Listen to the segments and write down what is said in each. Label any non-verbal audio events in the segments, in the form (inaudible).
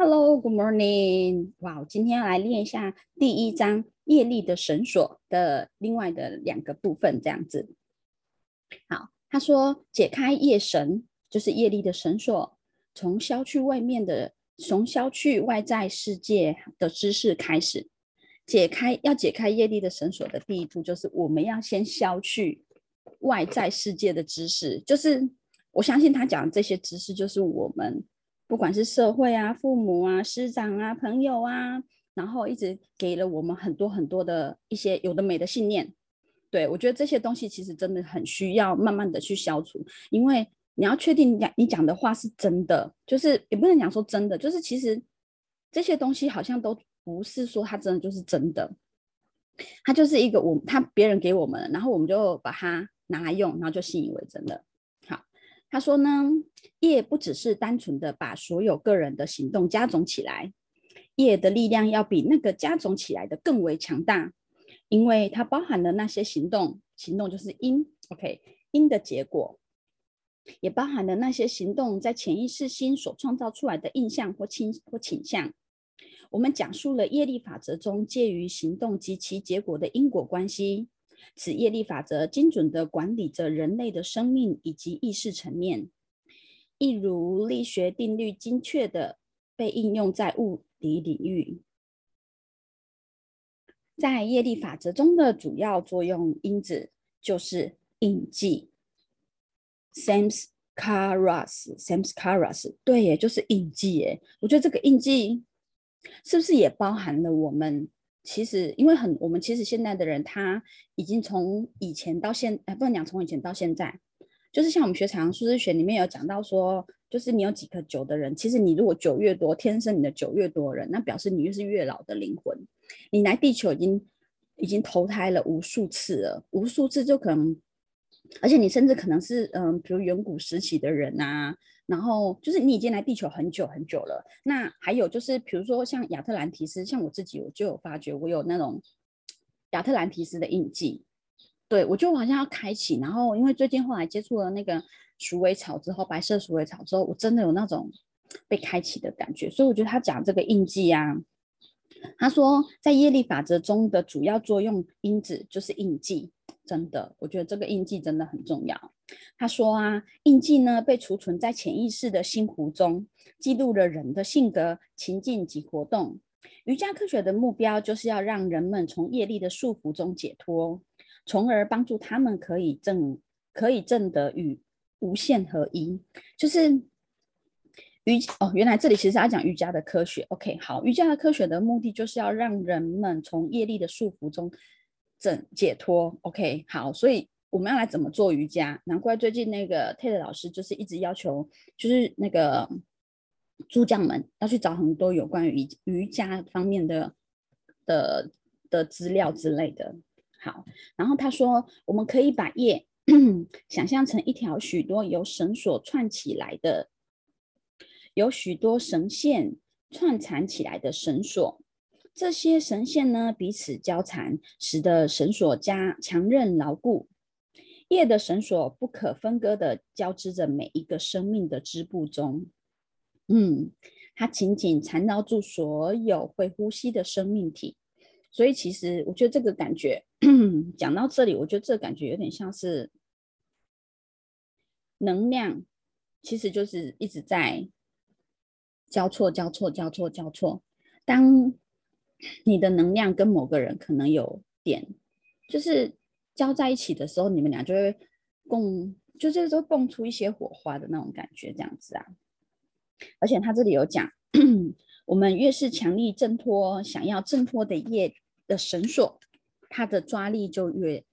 Hello，Good morning。哇，今天要来练一下第一章业力的绳索的另外的两个部分，这样子。好，他说解开业绳就是业力的绳索，从消去外面的，从消去外在世界的知识开始。解开要解开业力的绳索的第一步，就是我们要先消去外在世界的知识。就是我相信他讲的这些知识，就是我们不管是社会啊、父母啊、师长啊、朋友啊，然后一直给了我们很多很多的一些有的没的信念。对我觉得这些东西其实真的很需要慢慢的去消除，因为你要确定你讲你讲的话是真的，就是也不能讲说真的，就是其实这些东西好像都。不是说它真的就是真的，他就是一个我他别人给我们，然后我们就把它拿来用，然后就信以为真的。他说呢，业不只是单纯的把所有个人的行动加总起来，业的力量要比那个加总起来的更为强大，因为它包含了那些行动，行动就是因，OK，因的结果，也包含了那些行动在潜意识心所创造出来的印象或倾或倾向。我们讲述了业力法则中介于行动及其结果的因果关系。此业力法则精准地管理着人类的生命以及意识层面，一如力学定律精确地被应用在物理领域。在业力法则中的主要作用因子就是印记 （samskaras），samskaras，对耶，就是印记耶。我觉得这个印记。是不是也包含了我们？其实，因为很，我们其实现在的人，他已经从以前到现，哎，不能讲从以前到现在，就是像我们学长数字学里面有讲到说，就是你有几颗九的人，其实你如果九越多，天生你的九越多人，那表示你就是越老的灵魂。你来地球已经已经投胎了无数次了，无数次就可能，而且你甚至可能是嗯，比如远古时期的人啊。然后就是你已经来地球很久很久了。那还有就是，比如说像亚特兰提斯，像我自己，我就有发觉我有那种亚特兰提斯的印记。对我就好像要开启。然后因为最近后来接触了那个鼠尾草之后，白色鼠尾草之后，我真的有那种被开启的感觉。所以我觉得他讲这个印记啊，他说在业力法则中的主要作用因子就是印记。真的，我觉得这个印记真的很重要。他说啊，印记呢被储存在潜意识的心湖中，记录了人的性格、情境及活动。瑜伽科学的目标就是要让人们从业力的束缚中解脱，从而帮助他们可以证可以证得与无限合一。就是瑜哦，原来这里其实要讲瑜伽的科学。OK，好，瑜伽的科学的目的就是要让人们从业力的束缚中。整解脱，OK，好，所以我们要来怎么做瑜伽？难怪最近那个 Ted 老师就是一直要求，就是那个助将们要去找很多有关于瑜伽方面的的的资料之类的。好，然后他说，我们可以把业 (coughs) 想象成一条许多由绳索串起来的，有许多绳线串缠起来的绳索。这些绳线呢彼此交缠，使得绳索加强韧牢固。夜的绳索不可分割的交织着每一个生命的织布中。嗯，它紧紧缠绕住所有会呼吸的生命体。所以，其实我觉得这个感觉 (coughs) 讲到这里，我觉得这感觉有点像是能量，其实就是一直在交错、交错、交错、交错。当你的能量跟某个人可能有点，就是交在一起的时候，你们俩就会共，就是说蹦出一些火花的那种感觉，这样子啊。而且他这里有讲，(clears throat) 我们越是强力挣脱想要挣脱的业的绳索，它的抓力就越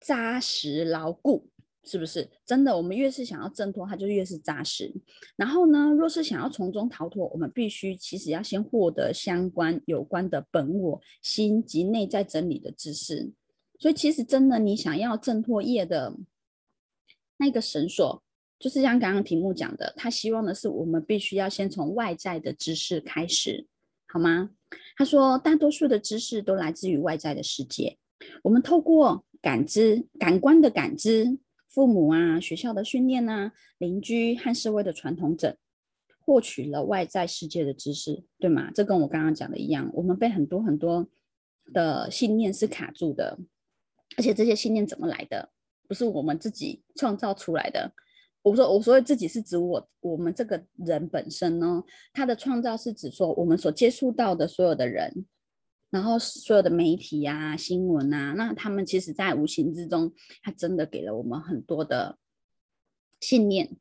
扎实牢固。是不是真的？我们越是想要挣脱，它就越是扎实。然后呢，若是想要从中逃脱，我们必须其实要先获得相关有关的本我心及内在真理的知识。所以，其实真的，你想要挣脱业的那个绳索，就是像刚刚题目讲的，他希望的是我们必须要先从外在的知识开始，好吗？他说，大多数的知识都来自于外在的世界，我们透过感知、感官的感知。父母啊，学校的训练啊，邻居和社会的传统者，获取了外在世界的知识，对吗？这跟我刚刚讲的一样，我们被很多很多的信念是卡住的，而且这些信念怎么来的？不是我们自己创造出来的。我说，我说自己是指我，我们这个人本身呢，他的创造是指说我们所接触到的所有的人，然后所有的媒体啊、新闻啊，那他们其实在无形之中，他真的给了我们很多的信念。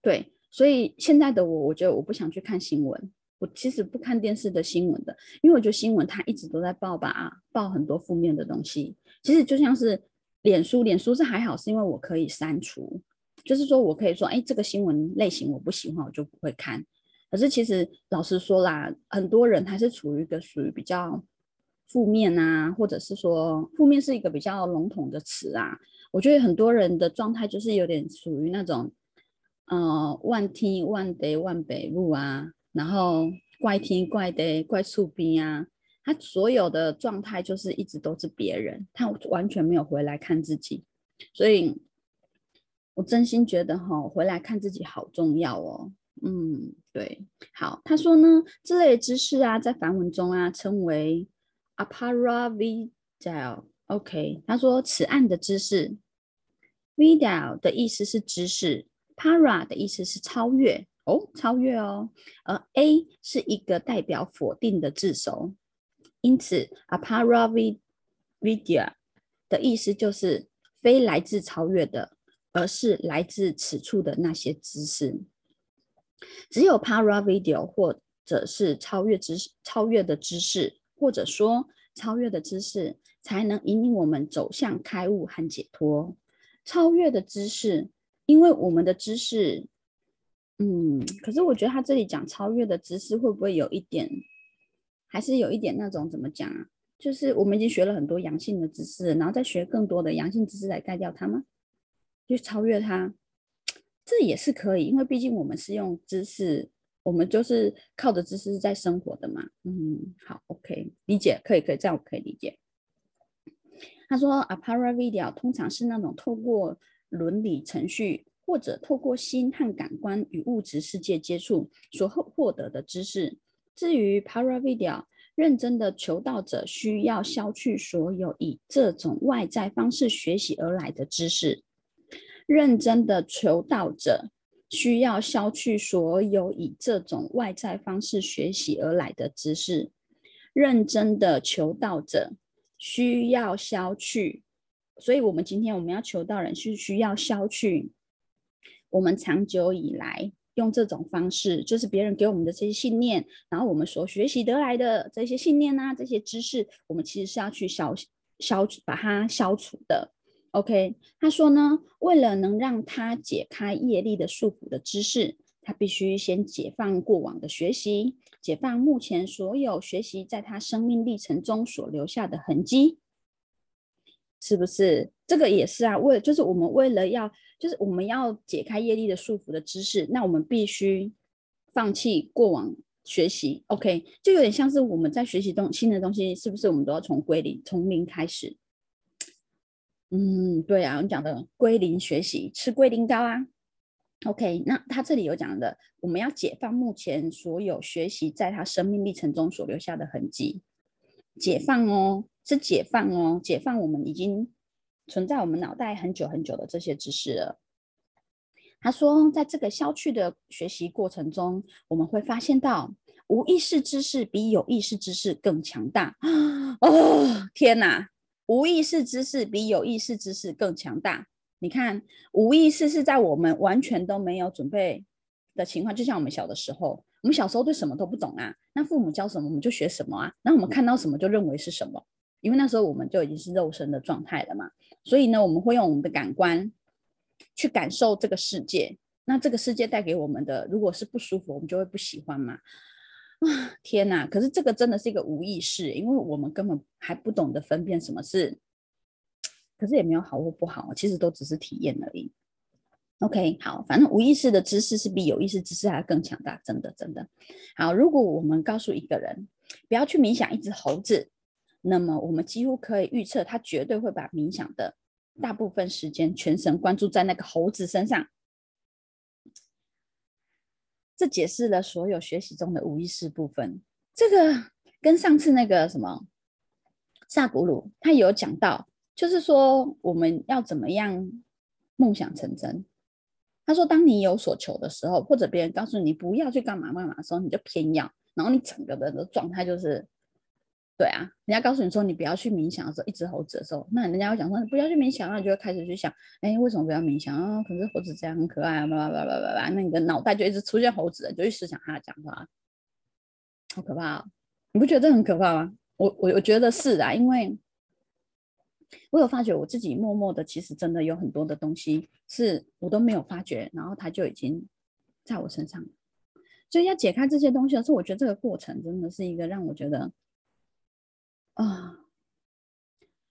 对，所以现在的我，我觉得我不想去看新闻，我其实不看电视的新闻的，因为我觉得新闻它一直都在报吧，报很多负面的东西。其实就像是脸书，脸书是还好，是因为我可以删除。就是说，我可以说，哎，这个新闻类型我不喜欢，我就不会看。可是其实老实说啦，很多人还是处于一个属于比较负面啊，或者是说负面是一个比较笼统的词啊。我觉得很多人的状态就是有点属于那种，呃，万听万得万北路啊，然后怪天怪地怪树边啊，他所有的状态就是一直都是别人，他完全没有回来看自己，所以。我真心觉得哈，回来看自己好重要哦。嗯，对，好，他说呢，这类知识啊，在梵文中啊，称为 a p a r a v i d a l。OK，他说此案的知识，vidal 的意思是知识，para 的意思是超越哦，超越哦，而 a 是一个代表否定的字首，因此 aparavidya 的意思就是非来自超越的。而是来自此处的那些知识，只有 para video 或者是超越知识、超越的知识，或者说超越的知识，才能引领我们走向开悟和解脱。超越的知识，因为我们的知识，嗯，可是我觉得他这里讲超越的知识，会不会有一点，还是有一点那种怎么讲啊？就是我们已经学了很多阳性的知识，然后再学更多的阳性知识来盖掉它吗？去超越它，这也是可以，因为毕竟我们是用知识，我们就是靠着知识在生活的嘛。嗯，好，OK，理解，可以，可以，这样我可以理解。他说，Aparavidya 通常是那种透过伦理程序或者透过心和感官与物质世界接触所获获得的知识。至于 Paravidya，认真的求道者需要消去所有以这种外在方式学习而来的知识。认真的求道者需要消去所有以这种外在方式学习而来的知识。认真的求道者需要消去，所以我们今天我们要求道人是需要消去我们长久以来用这种方式，就是别人给我们的这些信念，然后我们所学习得来的这些信念啊，这些知识，我们其实是要去消消把它消除的。OK，他说呢，为了能让他解开业力的束缚的知识，他必须先解放过往的学习，解放目前所有学习在他生命历程中所留下的痕迹，是不是？这个也是啊，为就是我们为了要，就是我们要解开业力的束缚的知识，那我们必须放弃过往学习。OK，就有点像是我们在学习东新的东西，是不是？我们都要从归零，从零开始。嗯，对啊，你讲的归零学习，吃龟苓膏啊。OK，那他这里有讲的，我们要解放目前所有学习在他生命历程中所留下的痕迹，解放哦，是解放哦，解放我们已经存在我们脑袋很久很久的这些知识了。他说，在这个消去的学习过程中，我们会发现到无意识知识比有意识知识更强大。哦，天哪！无意识知识比有意识知识更强大。你看，无意识是在我们完全都没有准备的情况，就像我们小的时候，我们小时候对什么都不懂啊，那父母教什么我们就学什么啊，然后我们看到什么就认为是什么，因为那时候我们就已经是肉身的状态了嘛。所以呢，我们会用我们的感官去感受这个世界，那这个世界带给我们的，如果是不舒服，我们就会不喜欢嘛。啊天哪！可是这个真的是一个无意识，因为我们根本还不懂得分辨什么是，可是也没有好或不好，其实都只是体验而已。OK，好，反正无意识的知识是比有意识知识还要更强大，真的真的。好，如果我们告诉一个人不要去冥想一只猴子，那么我们几乎可以预测他绝对会把冥想的大部分时间全神贯注在那个猴子身上。这解释了所有学习中的无意识部分。这个跟上次那个什么萨古鲁他有讲到，就是说我们要怎么样梦想成真。他说，当你有所求的时候，或者别人告诉你不要去干嘛干嘛的时候，你就偏要，然后你整个人的状态就是。对啊，人家告诉你说你不要去冥想的时候，一只猴子的时候，那人家会讲说你不要去冥想，那你就会开始去想，哎，为什么不要冥想啊？可是猴子这样很可爱啊，叭叭叭叭叭叭，那你的脑袋就一直出现猴子，就去思想他的讲话，好可怕啊！你不觉得这很可怕吗？我我我觉得是啊，因为我有发觉我自己默默的，其实真的有很多的东西是我都没有发觉，然后它就已经在我身上，所以要解开这些东西的时候，我觉得这个过程真的是一个让我觉得。啊，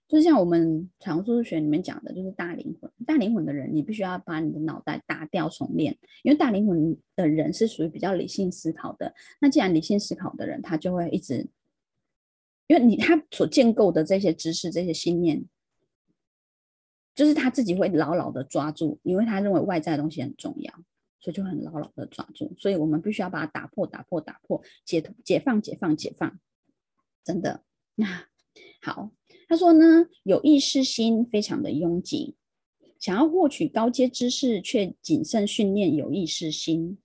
就像我们常数学里面讲的，就是大灵魂。大灵魂的人，你必须要把你的脑袋打掉重练，因为大灵魂的人是属于比较理性思考的。那既然理性思考的人，他就会一直，因为你他所建构的这些知识、这些信念，就是他自己会牢牢的抓住，因为他认为外在的东西很重要，所以就很牢牢的抓住。所以我们必须要把它打破、打破、打破，解解放、解放、解放，真的。那好，他说呢，有意识心非常的拥挤，想要获取高阶知识，却谨慎训练有意识心。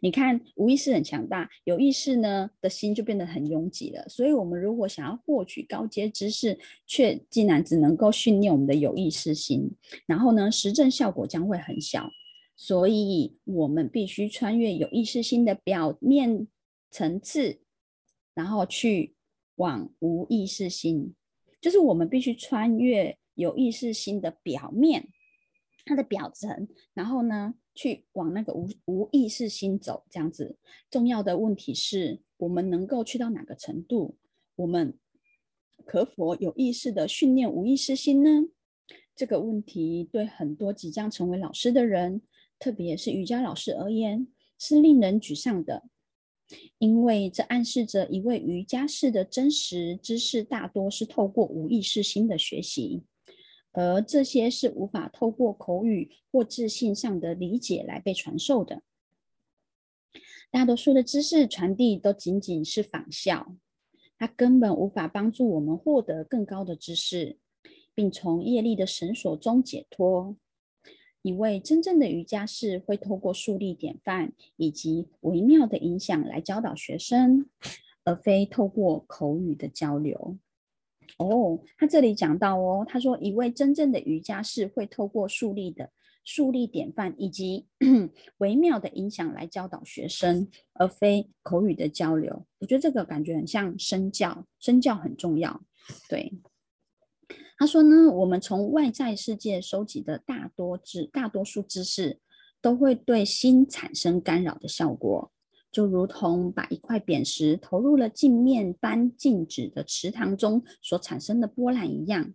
你看，无意识很强大，有意识呢的心就变得很拥挤了。所以，我们如果想要获取高阶知识，却竟然只能够训练我们的有意识心，然后呢，实证效果将会很小。所以，我们必须穿越有意识心的表面层次。然后去往无意识心，就是我们必须穿越有意识心的表面，它的表层，然后呢，去往那个无无意识心走。这样子，重要的问题是我们能够去到哪个程度？我们可否有意识的训练无意识心呢？这个问题对很多即将成为老师的人，特别是瑜伽老师而言，是令人沮丧的。因为这暗示着一位瑜伽士的真实知识大多是透过无意识心的学习，而这些是无法透过口语或自信上的理解来被传授的。大多数的知识传递都仅仅是仿效，它根本无法帮助我们获得更高的知识，并从业力的绳索中解脱。一位真正的瑜伽士会透过树立典范以及微妙的影响来教导学生，而非透过口语的交流。哦，他这里讲到哦，他说一位真正的瑜伽士会透过树立的树立典范以及 (clears throat) 微妙的影响来教导学生，而非口语的交流。我觉得这个感觉很像身教，身教很重要。对。他说呢，我们从外在世界收集的大多知大多数知识，都会对心产生干扰的效果，就如同把一块扁石投入了镜面般静止的池塘中所产生的波澜一样。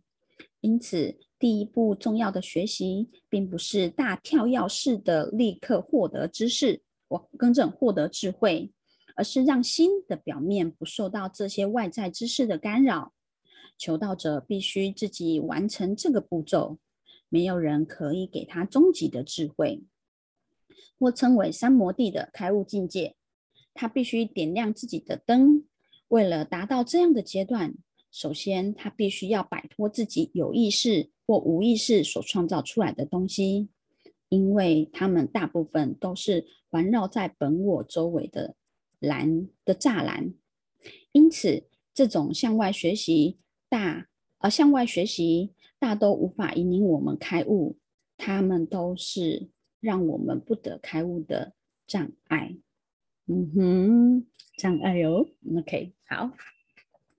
因此，第一步重要的学习，并不是大跳跃式的立刻获得知识，我更正获得智慧，而是让心的表面不受到这些外在知识的干扰。求道者必须自己完成这个步骤，没有人可以给他终极的智慧，或称为三摩地的开悟境界。他必须点亮自己的灯。为了达到这样的阶段，首先他必须要摆脱自己有意识或无意识所创造出来的东西，因为他们大部分都是环绕在本我周围的栏的栅栏。因此，这种向外学习。大而向外学习，大都无法引领我们开悟，他们都是让我们不得开悟的障碍。嗯哼，障碍哟。OK，好，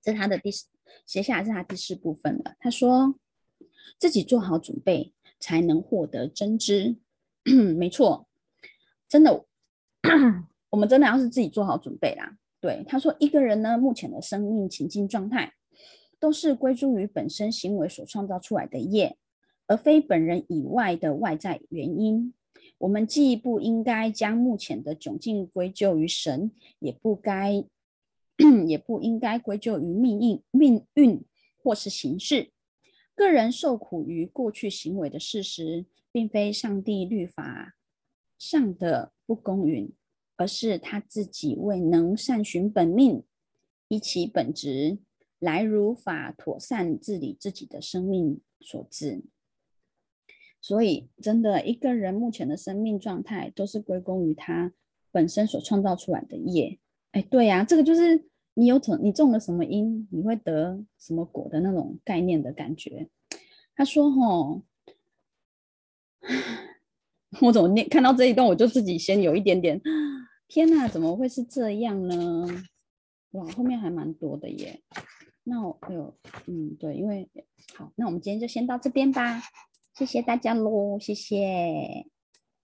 这是他的第四，接下来是他第四部分了。他说，自己做好准备，才能获得真知。(coughs) 没错，真的，(coughs) 我们真的要是自己做好准备啦。对，他说，一个人呢，目前的生命情境状态。都是归诸于本身行为所创造出来的业，而非本人以外的外在原因。我们既不应该将目前的窘境归咎于神，也不该，(clears throat) 也不应该归咎于命运、命运或是形式。个人受苦于过去行为的事实，并非上帝律法上的不公允，而是他自己未能善循本命，依其本质来如法妥善治理自己的生命所致。所以，真的一个人目前的生命状态，都是归功于他本身所创造出来的业。哎，对呀，这个就是你有种，你种了什么因，你会得什么果的那种概念的感觉。他说：“吼，(laughs) 我怎么念看到这一段，我就自己先有一点点，天哪，怎么会是这样呢？哇，后面还蛮多的耶。那我有，嗯，对，因为好，那我们今天就先到这边吧。”谢谢大家喽，谢谢。